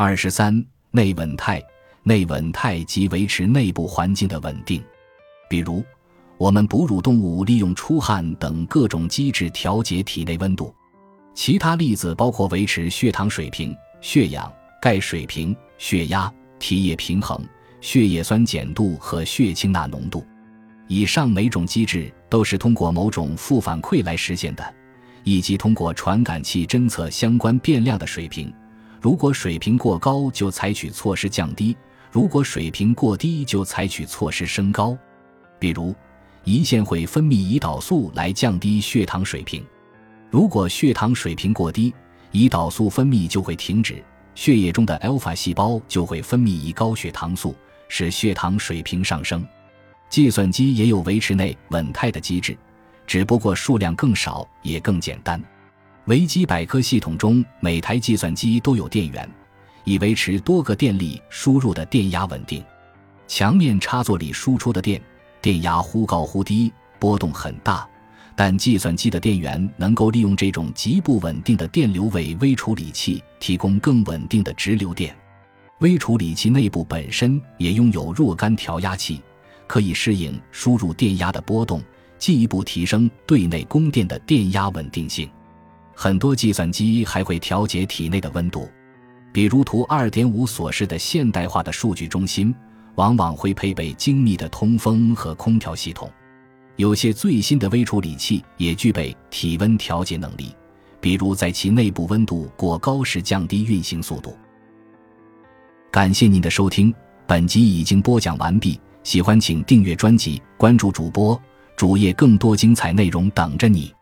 二十三、内稳态。内稳态即维持内部环境的稳定，比如，我们哺乳动物利用出汗等各种机制调节体内温度。其他例子包括维持血糖水平、血氧、钙水平、血压、体液平衡、血液酸碱度和血清钠浓度。以上每种机制都是通过某种负反馈来实现的，以及通过传感器侦测相关变量的水平。如果水平过高，就采取措施降低。如果水平过低，就采取措施升高，比如胰腺会分泌胰岛素来降低血糖水平。如果血糖水平过低，胰岛素分泌就会停止，血液中的 alpha 细胞就会分泌胰高血糖素，使血糖水平上升。计算机也有维持内稳态的机制，只不过数量更少，也更简单。维基百科系统中每台计算机都有电源。以维持多个电力输入的电压稳定。墙面插座里输出的电电压忽高忽低，波动很大，但计算机的电源能够利用这种极不稳定的电流为微处理器提供更稳定的直流电。微处理器内部本身也拥有若干调压器，可以适应输入电压的波动，进一步提升对内供电的电压稳定性。很多计算机还会调节体内的温度。比如图二点五所示的现代化的数据中心，往往会配备精密的通风和空调系统。有些最新的微处理器也具备体温调节能力，比如在其内部温度过高时降低运行速度。感谢您的收听，本集已经播讲完毕。喜欢请订阅专辑，关注主播主页，更多精彩内容等着你。